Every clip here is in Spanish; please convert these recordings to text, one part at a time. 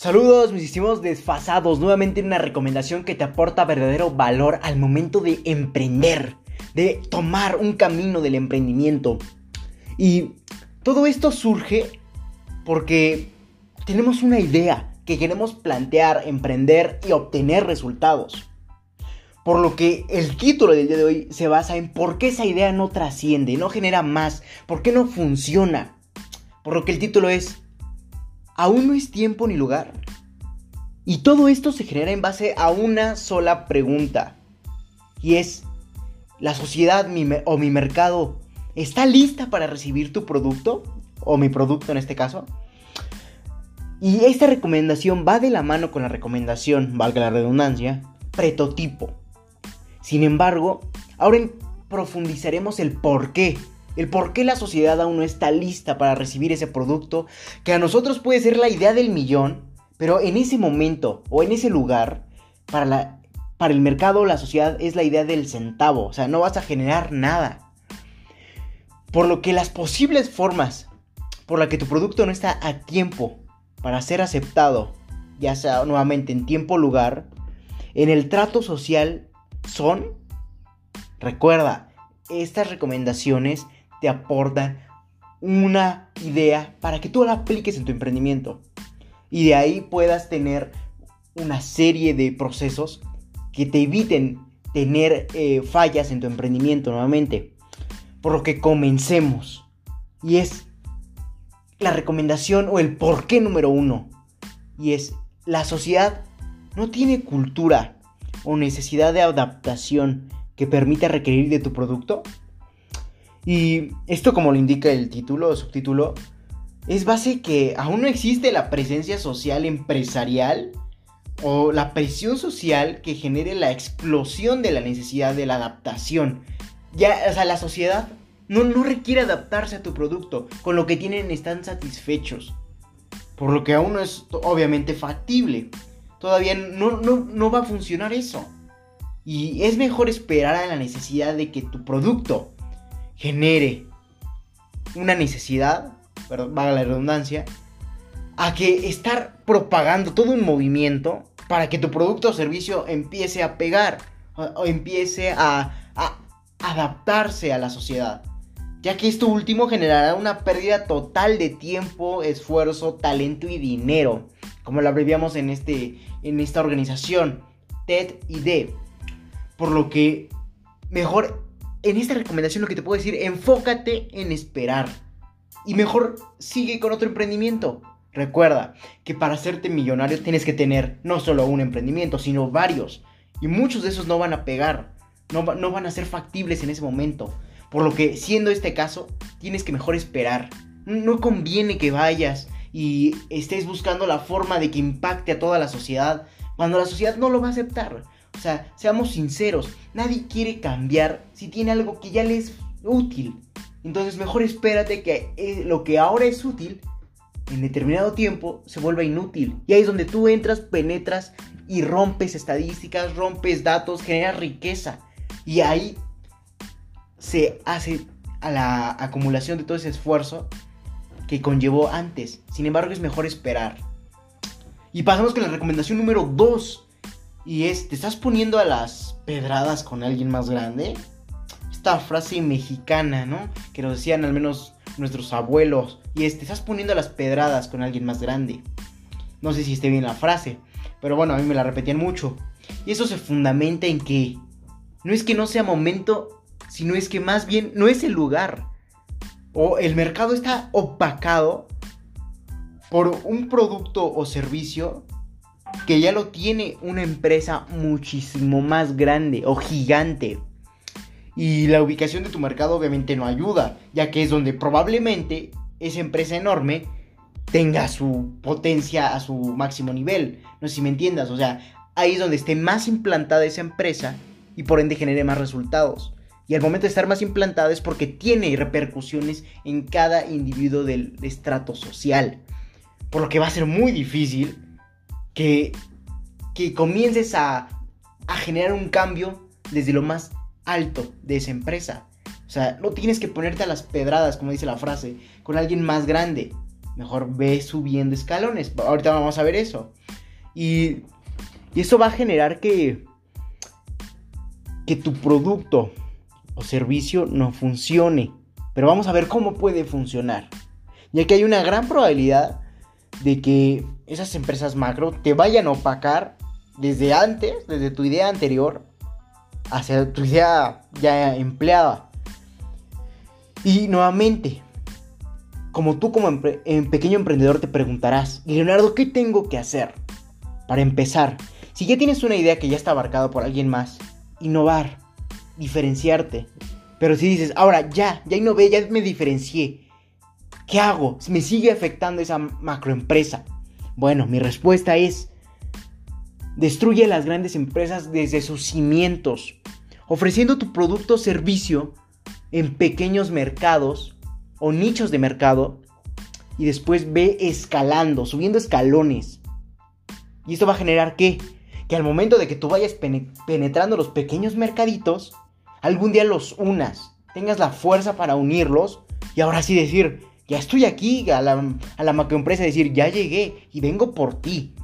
Saludos mis estimados desfasados, nuevamente una recomendación que te aporta verdadero valor al momento de emprender, de tomar un camino del emprendimiento. Y todo esto surge porque tenemos una idea que queremos plantear, emprender y obtener resultados. Por lo que el título del día de hoy se basa en por qué esa idea no trasciende, no genera más, por qué no funciona. Por lo que el título es aún no es tiempo ni lugar. Y todo esto se genera en base a una sola pregunta. Y es, ¿la sociedad o mi mercado está lista para recibir tu producto? O mi producto en este caso. Y esta recomendación va de la mano con la recomendación, valga la redundancia, prototipo. Sin embargo, ahora profundizaremos el por qué el por qué la sociedad aún no está lista para recibir ese producto, que a nosotros puede ser la idea del millón, pero en ese momento o en ese lugar, para, la, para el mercado la sociedad es la idea del centavo, o sea, no vas a generar nada. Por lo que las posibles formas por la que tu producto no está a tiempo para ser aceptado, ya sea nuevamente en tiempo o lugar, en el trato social son, recuerda, estas recomendaciones te aportan una idea para que tú la apliques en tu emprendimiento. Y de ahí puedas tener una serie de procesos que te eviten tener eh, fallas en tu emprendimiento nuevamente. Por lo que comencemos. Y es la recomendación o el porqué número uno. Y es la sociedad no tiene cultura o necesidad de adaptación que permita requerir de tu producto. Y esto como lo indica el título o subtítulo, es base que aún no existe la presencia social empresarial o la presión social que genere la explosión de la necesidad de la adaptación. Ya, o sea, la sociedad no, no requiere adaptarse a tu producto, con lo que tienen están satisfechos. Por lo que aún no es obviamente factible. Todavía no, no, no va a funcionar eso. Y es mejor esperar a la necesidad de que tu producto genere una necesidad, perdón, vaga la redundancia, a que estar propagando todo un movimiento para que tu producto o servicio empiece a pegar o, empiece a, adaptarse a la sociedad. Ya que esto último generará una pérdida total de tiempo, esfuerzo, talento y dinero. Como lo abreviamos en, este, en esta organización, TED y D. Por lo que mejor en esta recomendación lo que te puedo decir, enfócate en esperar. Y mejor sigue con otro emprendimiento. Recuerda que para hacerte millonario tienes que tener no solo un emprendimiento, sino varios. Y muchos de esos no van a pegar, no, no van a ser factibles en ese momento. Por lo que, siendo este caso, tienes que mejor esperar. No conviene que vayas y estés buscando la forma de que impacte a toda la sociedad cuando la sociedad no lo va a aceptar. O sea, seamos sinceros, nadie quiere cambiar si tiene algo que ya le es útil. Entonces mejor espérate que eh, lo que ahora es útil en determinado tiempo se vuelva inútil. Y ahí es donde tú entras, penetras y rompes estadísticas, rompes datos, generas riqueza. Y ahí se hace a la acumulación de todo ese esfuerzo que conllevó antes. Sin embargo, es mejor esperar. Y pasamos con la recomendación número 2. Y es, ¿te estás poniendo a las pedradas con alguien más grande? Esta frase mexicana, ¿no? Que nos decían al menos nuestros abuelos. Y es, ¿te estás poniendo a las pedradas con alguien más grande? No sé si esté bien la frase, pero bueno, a mí me la repetían mucho. Y eso se fundamenta en que no es que no sea momento, sino es que más bien no es el lugar. O el mercado está opacado por un producto o servicio que ya lo tiene una empresa muchísimo más grande o gigante. Y la ubicación de tu mercado obviamente no ayuda, ya que es donde probablemente esa empresa enorme tenga su potencia a su máximo nivel. No sé si me entiendas, o sea, ahí es donde esté más implantada esa empresa y por ende genere más resultados. Y al momento de estar más implantada es porque tiene repercusiones en cada individuo del estrato social. Por lo que va a ser muy difícil que, que comiences a, a generar un cambio desde lo más alto de esa empresa. O sea, no tienes que ponerte a las pedradas, como dice la frase, con alguien más grande. Mejor ve subiendo escalones. Ahorita vamos a ver eso. Y, y eso va a generar que, que tu producto o servicio no funcione. Pero vamos a ver cómo puede funcionar. Ya que hay una gran probabilidad de que esas empresas macro te vayan a opacar desde antes, desde tu idea anterior, hacia tu idea ya empleada. Y nuevamente, como tú como pequeño emprendedor te preguntarás, Leonardo, ¿qué tengo que hacer? Para empezar, si ya tienes una idea que ya está abarcada por alguien más, innovar, diferenciarte. Pero si dices, ahora ya, ya innové, ya me diferencié, ¿qué hago? Me sigue afectando esa macroempresa. Bueno, mi respuesta es, destruye las grandes empresas desde sus cimientos, ofreciendo tu producto o servicio en pequeños mercados o nichos de mercado y después ve escalando, subiendo escalones. Y esto va a generar qué? Que al momento de que tú vayas penetrando los pequeños mercaditos, algún día los unas, tengas la fuerza para unirlos y ahora sí decir, ya estoy aquí, a la, a la macroempresa decir, ya llegué y vengo por ti.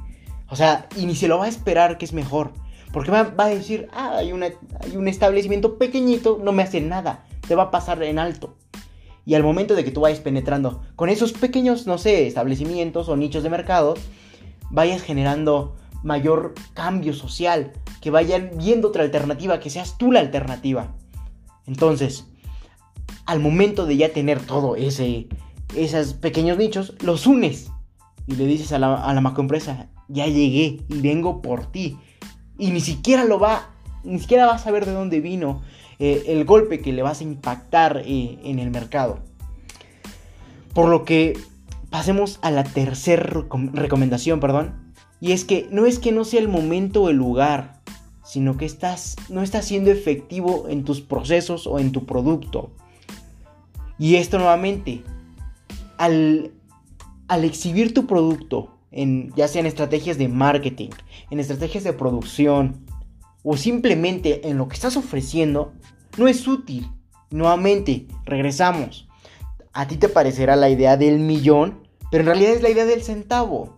O sea, y ni se lo va a esperar que es mejor. Porque va, va a decir, ah, hay, hay un establecimiento pequeñito, no me hace nada, te va a pasar en alto. Y al momento de que tú vayas penetrando con esos pequeños, no sé, establecimientos o nichos de mercado, vayas generando mayor cambio social, que vayan viendo otra alternativa, que seas tú la alternativa. Entonces, al momento de ya tener todo ese, esos pequeños nichos, los unes y le dices a la, macroempresa, ya llegué y vengo por ti. Y ni siquiera lo va, ni siquiera vas a saber de dónde vino eh, el golpe que le vas a impactar eh, en el mercado. Por lo que pasemos a la tercera recomendación, perdón. Y es que no es que no sea el momento o el lugar, sino que estás, no estás siendo efectivo en tus procesos o en tu producto. Y esto nuevamente, al, al exhibir tu producto, en, ya sea en estrategias de marketing, en estrategias de producción, o simplemente en lo que estás ofreciendo, no es útil. Nuevamente, regresamos. A ti te parecerá la idea del millón, pero en realidad es la idea del centavo.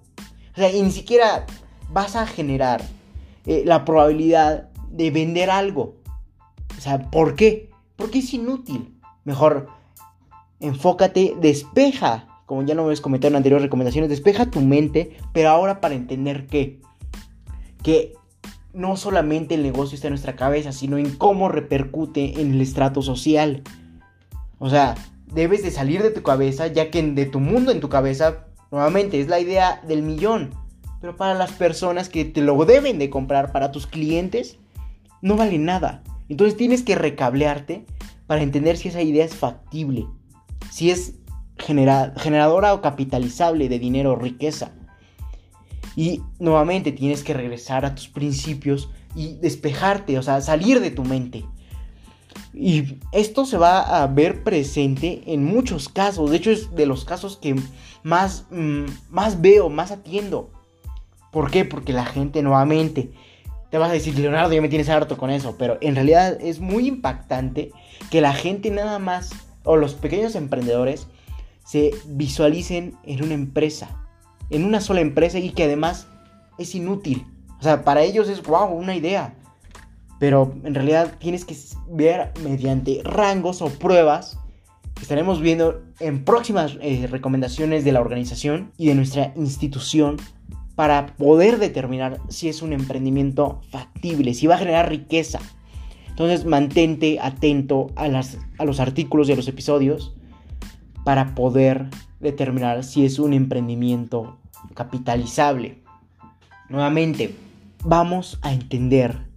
O sea, y ni siquiera vas a generar eh, la probabilidad de vender algo. O sea, ¿por qué? Porque es inútil. Mejor enfócate, despeja, como ya lo hemos comentado en anteriores recomendaciones, despeja tu mente, pero ahora para entender que, que no solamente el negocio está en nuestra cabeza, sino en cómo repercute en el estrato social. O sea, debes de salir de tu cabeza, ya que de tu mundo en tu cabeza, nuevamente, es la idea del millón. Pero para las personas que te lo deben de comprar, para tus clientes, no vale nada. Entonces tienes que recablearte para entender si esa idea es factible, si es generadora o capitalizable de dinero o riqueza. Y nuevamente tienes que regresar a tus principios y despejarte, o sea, salir de tu mente. Y esto se va a ver presente en muchos casos. De hecho, es de los casos que más, mm, más veo, más atiendo. ¿Por qué? Porque la gente nuevamente te vas a decir, Leonardo, ya me tienes harto con eso. Pero en realidad es muy impactante que la gente nada más, o los pequeños emprendedores, se visualicen en una empresa en una sola empresa y que además es inútil. O sea, para ellos es wow, una idea. Pero en realidad tienes que ver mediante rangos o pruebas que estaremos viendo en próximas eh, recomendaciones de la organización y de nuestra institución para poder determinar si es un emprendimiento factible, si va a generar riqueza. Entonces mantente atento a, las, a los artículos y a los episodios para poder determinar si es un emprendimiento capitalizable. Nuevamente, vamos a entender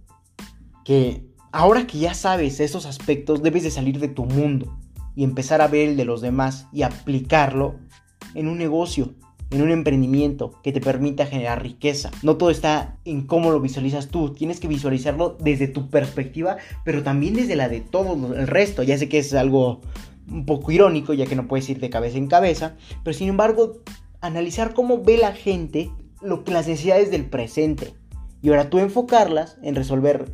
que ahora que ya sabes esos aspectos, debes de salir de tu mundo y empezar a ver el de los demás y aplicarlo en un negocio, en un emprendimiento que te permita generar riqueza. No todo está en cómo lo visualizas tú, tienes que visualizarlo desde tu perspectiva, pero también desde la de todo el resto. Ya sé que es algo un poco irónico, ya que no puedes ir de cabeza en cabeza, pero sin embargo, analizar cómo ve la gente lo que las necesidades del presente y ahora tú enfocarlas en resolver,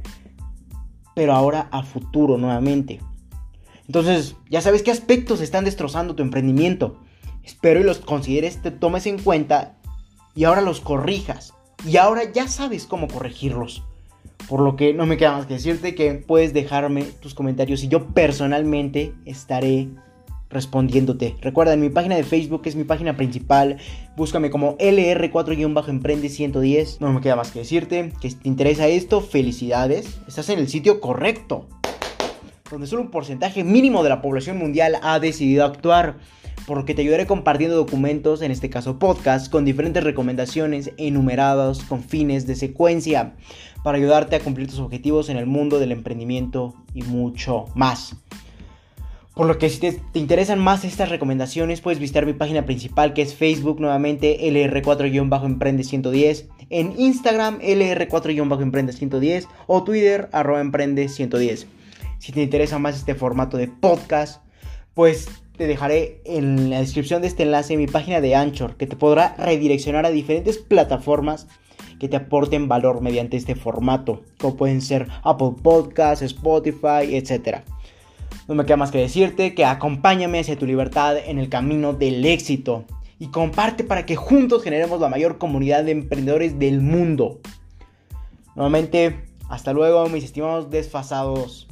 pero ahora a futuro nuevamente. Entonces, ya sabes qué aspectos están destrozando tu emprendimiento. Espero y los consideres, te tomes en cuenta y ahora los corrijas. Y ahora ya sabes cómo corregirlos. Por lo que no me queda más que decirte que puedes dejarme tus comentarios y yo personalmente estaré respondiéndote. Recuerda, en mi página de Facebook es mi página principal. Búscame como LR4-Emprende 110. No me queda más que decirte que si te interesa esto, felicidades. Estás en el sitio correcto. Donde solo un porcentaje mínimo de la población mundial ha decidido actuar. Por lo que te ayudaré compartiendo documentos, en este caso podcast, con diferentes recomendaciones enumeradas con fines de secuencia para ayudarte a cumplir tus objetivos en el mundo del emprendimiento y mucho más. Por lo que si te, interesan más estas recomendaciones, puedes visitar mi página principal que es Facebook nuevamente LR4-Emprende110, en Instagram LR4-Emprende110 o Twitter arroba Emprende110. Si te interesa más este formato de podcast, pues te dejaré en la descripción de este enlace mi página de Anchor que te podrá redireccionar a diferentes plataformas que te aporten valor mediante este formato, como pueden ser Apple Podcasts, Spotify, etc. No me queda más que decirte que acompáñame hacia tu libertad en el camino del éxito y comparte para que juntos generemos la mayor comunidad de emprendedores del mundo. Nuevamente, hasta luego mis estimados desfasados.